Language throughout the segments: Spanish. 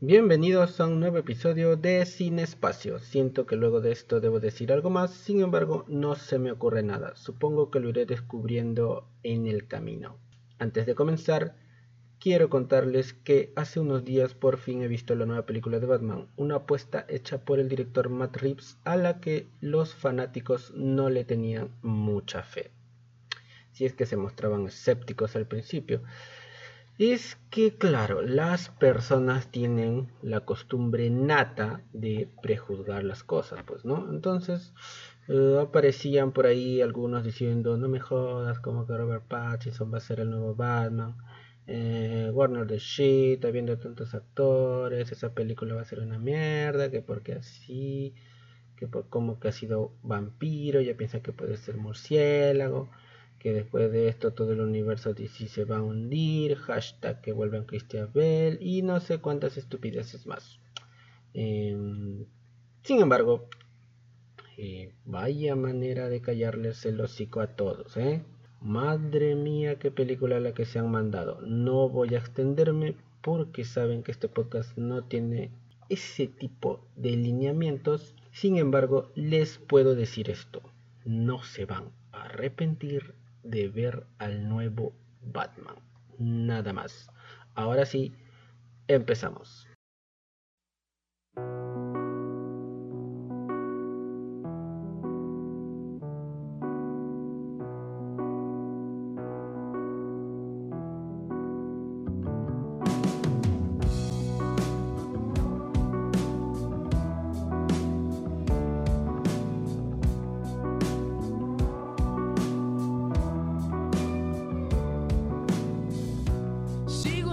Bienvenidos a un nuevo episodio de Sin Espacio. Siento que luego de esto debo decir algo más, sin embargo no se me ocurre nada. Supongo que lo iré descubriendo en el camino. Antes de comenzar, quiero contarles que hace unos días por fin he visto la nueva película de Batman, una apuesta hecha por el director Matt Reeves a la que los fanáticos no le tenían mucha fe. Si es que se mostraban escépticos al principio es que, claro, las personas tienen la costumbre nata de prejuzgar las cosas, pues, ¿no? Entonces, eh, aparecían por ahí algunos diciendo, no me jodas, como que Robert Pattinson va a ser el nuevo Batman. Eh, Warner the Shit, habiendo tantos actores, esa película va a ser una mierda, que porque así, que como que ha sido vampiro, ya piensa que puede ser murciélago que después de esto todo el universo DC se va a hundir, hashtag que vuelvan Christian Bell y no sé cuántas estupideces más. Em, sin embargo, eh, vaya manera de callarles el hocico a todos, ¿eh? Madre mía, qué película la que se han mandado. No voy a extenderme porque saben que este podcast no tiene ese tipo de lineamientos. Sin embargo, les puedo decir esto. No se van a arrepentir de ver al nuevo Batman. Nada más. Ahora sí, empezamos.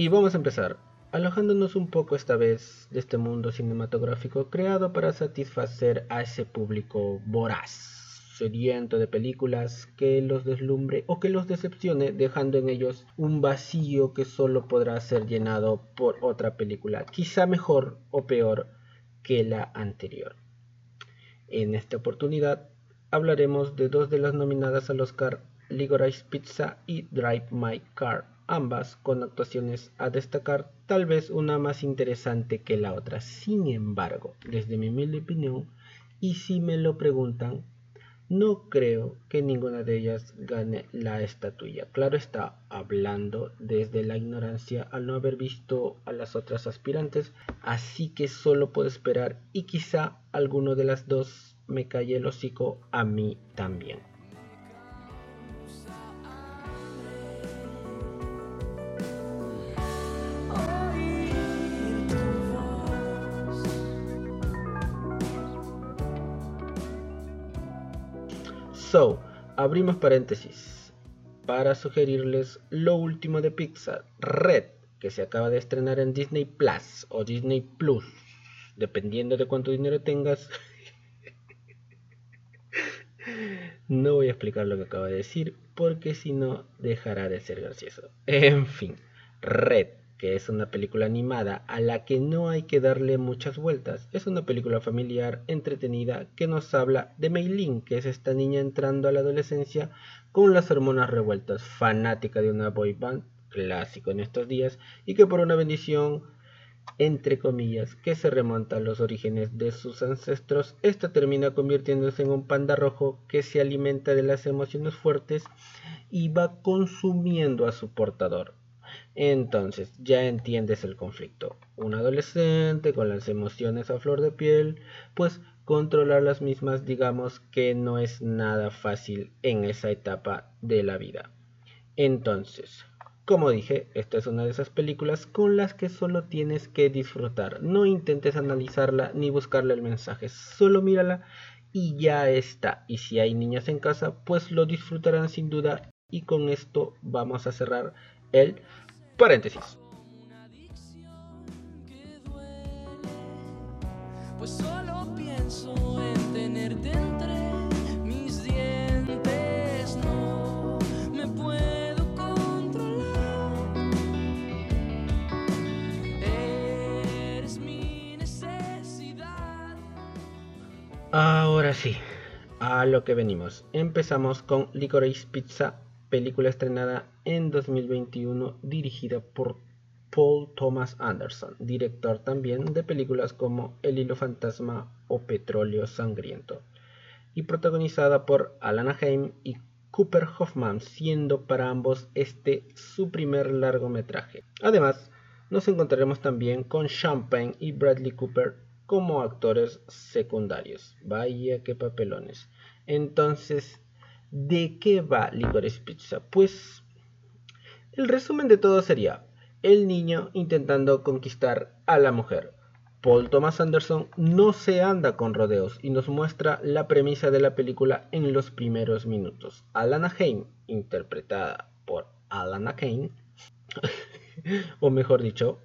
Y vamos a empezar, alojándonos un poco esta vez de este mundo cinematográfico creado para satisfacer a ese público voraz sediento de películas que los deslumbre o que los decepcione, dejando en ellos un vacío que solo podrá ser llenado por otra película, quizá mejor o peor que la anterior. En esta oportunidad hablaremos de dos de las nominadas al Oscar, Ligorice Pizza y Drive My Car, ambas con actuaciones a destacar, tal vez una más interesante que la otra. Sin embargo, desde mi humilde opinión, y si me lo preguntan, no creo que ninguna de ellas gane la estatuilla. Claro está, hablando desde la ignorancia al no haber visto a las otras aspirantes, así que solo puedo esperar y quizá alguno de las dos me calle el hocico a mí también. So, abrimos paréntesis para sugerirles lo último de Pixar, Red, que se acaba de estrenar en Disney Plus o Disney Plus, dependiendo de cuánto dinero tengas. no voy a explicar lo que acabo de decir porque si no dejará de ser gracioso. En fin, Red que es una película animada a la que no hay que darle muchas vueltas. Es una película familiar, entretenida, que nos habla de Mei que es esta niña entrando a la adolescencia con las hormonas revueltas, fanática de una boy band, clásico en estos días, y que por una bendición, entre comillas, que se remonta a los orígenes de sus ancestros, esta termina convirtiéndose en un panda rojo que se alimenta de las emociones fuertes y va consumiendo a su portador entonces, ya entiendes el conflicto. Un adolescente con las emociones a flor de piel, pues controlar las mismas digamos que no es nada fácil en esa etapa de la vida. Entonces, como dije, esta es una de esas películas con las que solo tienes que disfrutar. No intentes analizarla ni buscarle el mensaje, solo mírala y ya está. Y si hay niñas en casa, pues lo disfrutarán sin duda. Y con esto vamos a cerrar el paréntesis. Pues solo pienso en tenerte entre mis dientes, no me puedo controlar. Eres mi necesidad. Ahora sí, a lo que venimos. Empezamos con Licorice Pizza, película estrenada en 2021 dirigida por Paul Thomas Anderson, director también de películas como El hilo fantasma o Petróleo sangriento, y protagonizada por Alana Haim y Cooper Hoffman, siendo para ambos este su primer largometraje. Además, nos encontraremos también con Champagne y Bradley Cooper como actores secundarios. Vaya que papelones. Entonces, ¿de qué va Licorice Pizza? Pues el resumen de todo sería el niño intentando conquistar a la mujer. Paul Thomas Anderson no se anda con rodeos y nos muestra la premisa de la película en los primeros minutos. Alana Haim, interpretada por Alana Kane, o mejor dicho,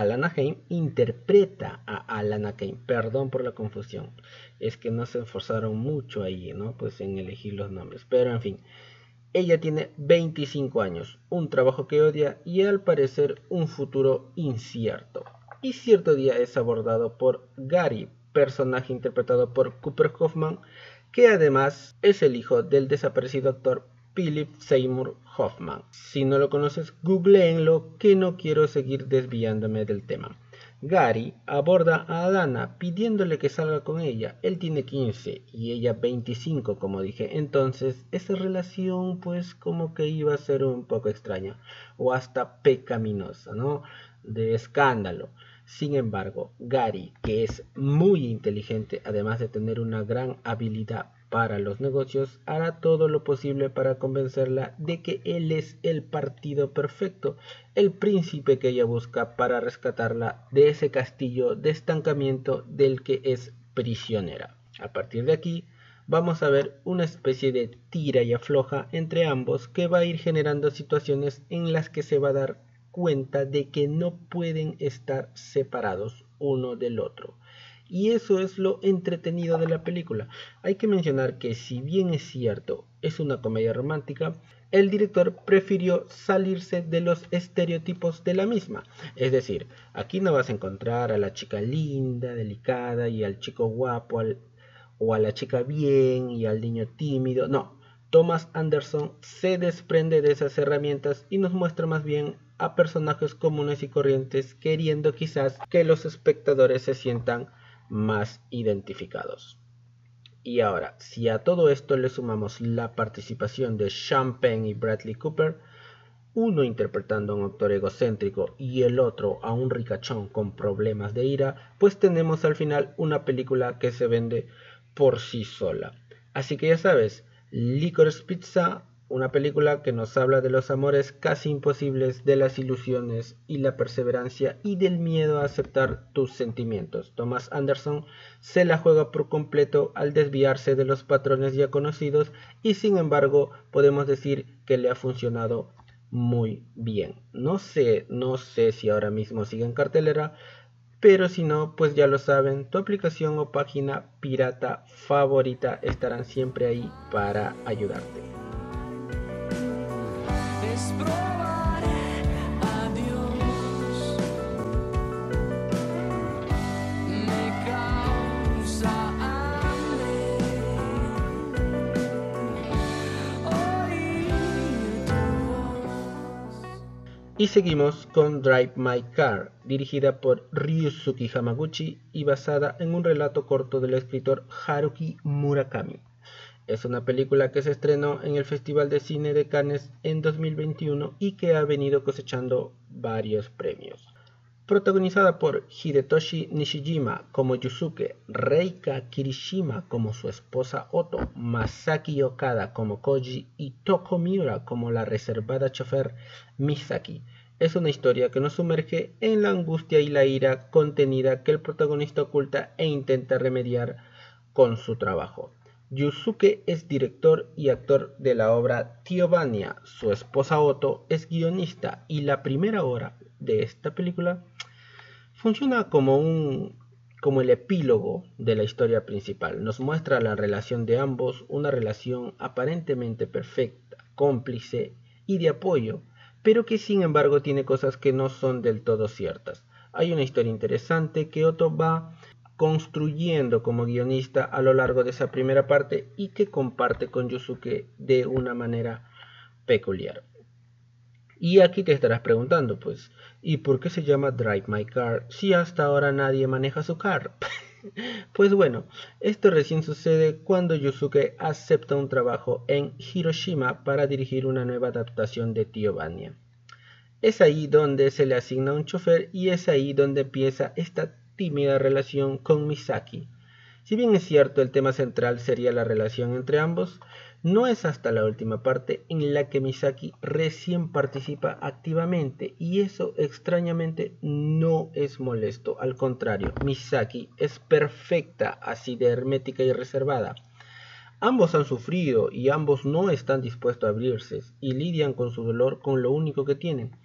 Alana Haim interpreta a Alana Kane. Perdón por la confusión. Es que no se esforzaron mucho ahí, ¿no? Pues en elegir los nombres. Pero en fin. Ella tiene 25 años, un trabajo que odia y al parecer un futuro incierto. Y cierto día es abordado por Gary, personaje interpretado por Cooper Hoffman, que además es el hijo del desaparecido actor Philip Seymour Hoffman. Si no lo conoces, googleenlo que no quiero seguir desviándome del tema. Gary aborda a Alana pidiéndole que salga con ella. Él tiene 15 y ella 25, como dije. Entonces, esa relación pues como que iba a ser un poco extraña o hasta pecaminosa, ¿no? De escándalo. Sin embargo, Gary, que es muy inteligente, además de tener una gran habilidad para los negocios, hará todo lo posible para convencerla de que él es el partido perfecto, el príncipe que ella busca para rescatarla de ese castillo de estancamiento del que es prisionera. A partir de aquí, vamos a ver una especie de tira y afloja entre ambos que va a ir generando situaciones en las que se va a dar cuenta de que no pueden estar separados uno del otro y eso es lo entretenido de la película. Hay que mencionar que si bien es cierto, es una comedia romántica, el director prefirió salirse de los estereotipos de la misma. Es decir, aquí no vas a encontrar a la chica linda, delicada y al chico guapo o a la chica bien y al niño tímido. No, Thomas Anderson se desprende de esas herramientas y nos muestra más bien a personajes comunes y corrientes queriendo quizás que los espectadores se sientan más identificados. Y ahora, si a todo esto le sumamos la participación de Champagne y Bradley Cooper, uno interpretando a un actor egocéntrico y el otro a un ricachón con problemas de ira, pues tenemos al final una película que se vende por sí sola. Así que ya sabes, Licorice Pizza una película que nos habla de los amores casi imposibles, de las ilusiones y la perseverancia y del miedo a aceptar tus sentimientos. Thomas Anderson se la juega por completo al desviarse de los patrones ya conocidos y sin embargo podemos decir que le ha funcionado muy bien. No sé, no sé si ahora mismo sigue en cartelera, pero si no, pues ya lo saben, tu aplicación o página pirata favorita estarán siempre ahí para ayudarte. Y seguimos con Drive My Car, dirigida por Ryusuke Hamaguchi y basada en un relato corto del escritor Haruki Murakami. Es una película que se estrenó en el Festival de Cine de Cannes en 2021 y que ha venido cosechando varios premios. Protagonizada por Hidetoshi Nishijima como Yusuke, Reika Kirishima como su esposa Oto, Masaki Okada como Koji y Toko Miura como la reservada chofer Misaki. Es una historia que nos sumerge en la angustia y la ira contenida que el protagonista oculta e intenta remediar con su trabajo. Yusuke es director y actor de la obra Tío Vania. Su esposa Otto es guionista y la primera hora de esta película funciona como un como el epílogo de la historia principal. Nos muestra la relación de ambos, una relación aparentemente perfecta, cómplice y de apoyo, pero que sin embargo tiene cosas que no son del todo ciertas. Hay una historia interesante que Otto va construyendo como guionista a lo largo de esa primera parte y que comparte con Yusuke de una manera peculiar. Y aquí te estarás preguntando, pues, ¿y por qué se llama Drive My Car si hasta ahora nadie maneja su car? pues bueno, esto recién sucede cuando Yusuke acepta un trabajo en Hiroshima para dirigir una nueva adaptación de Tío. Es ahí donde se le asigna un chofer y es ahí donde empieza esta tímida relación con Misaki. Si bien es cierto el tema central sería la relación entre ambos, no es hasta la última parte en la que Misaki recién participa activamente y eso extrañamente no es molesto, al contrario, Misaki es perfecta, así de hermética y reservada. Ambos han sufrido y ambos no están dispuestos a abrirse y lidian con su dolor con lo único que tienen,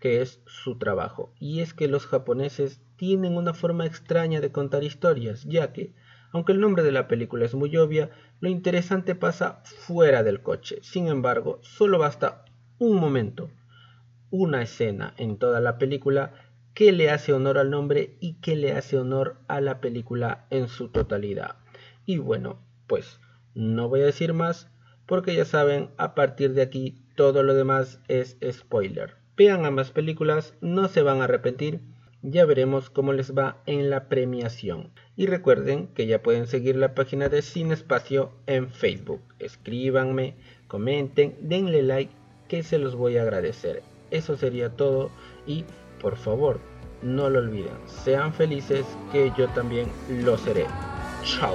que es su trabajo. Y es que los japoneses tienen una forma extraña de contar historias, ya que aunque el nombre de la película es muy obvia, lo interesante pasa fuera del coche. Sin embargo, solo basta un momento, una escena en toda la película que le hace honor al nombre y que le hace honor a la película en su totalidad. Y bueno, pues no voy a decir más porque ya saben, a partir de aquí todo lo demás es spoiler. Vean ambas películas, no se van a arrepentir ya veremos cómo les va en la premiación. Y recuerden que ya pueden seguir la página de Sin Espacio en Facebook. Escríbanme, comenten, denle like, que se los voy a agradecer. Eso sería todo y por favor, no lo olviden. Sean felices que yo también lo seré. Chao.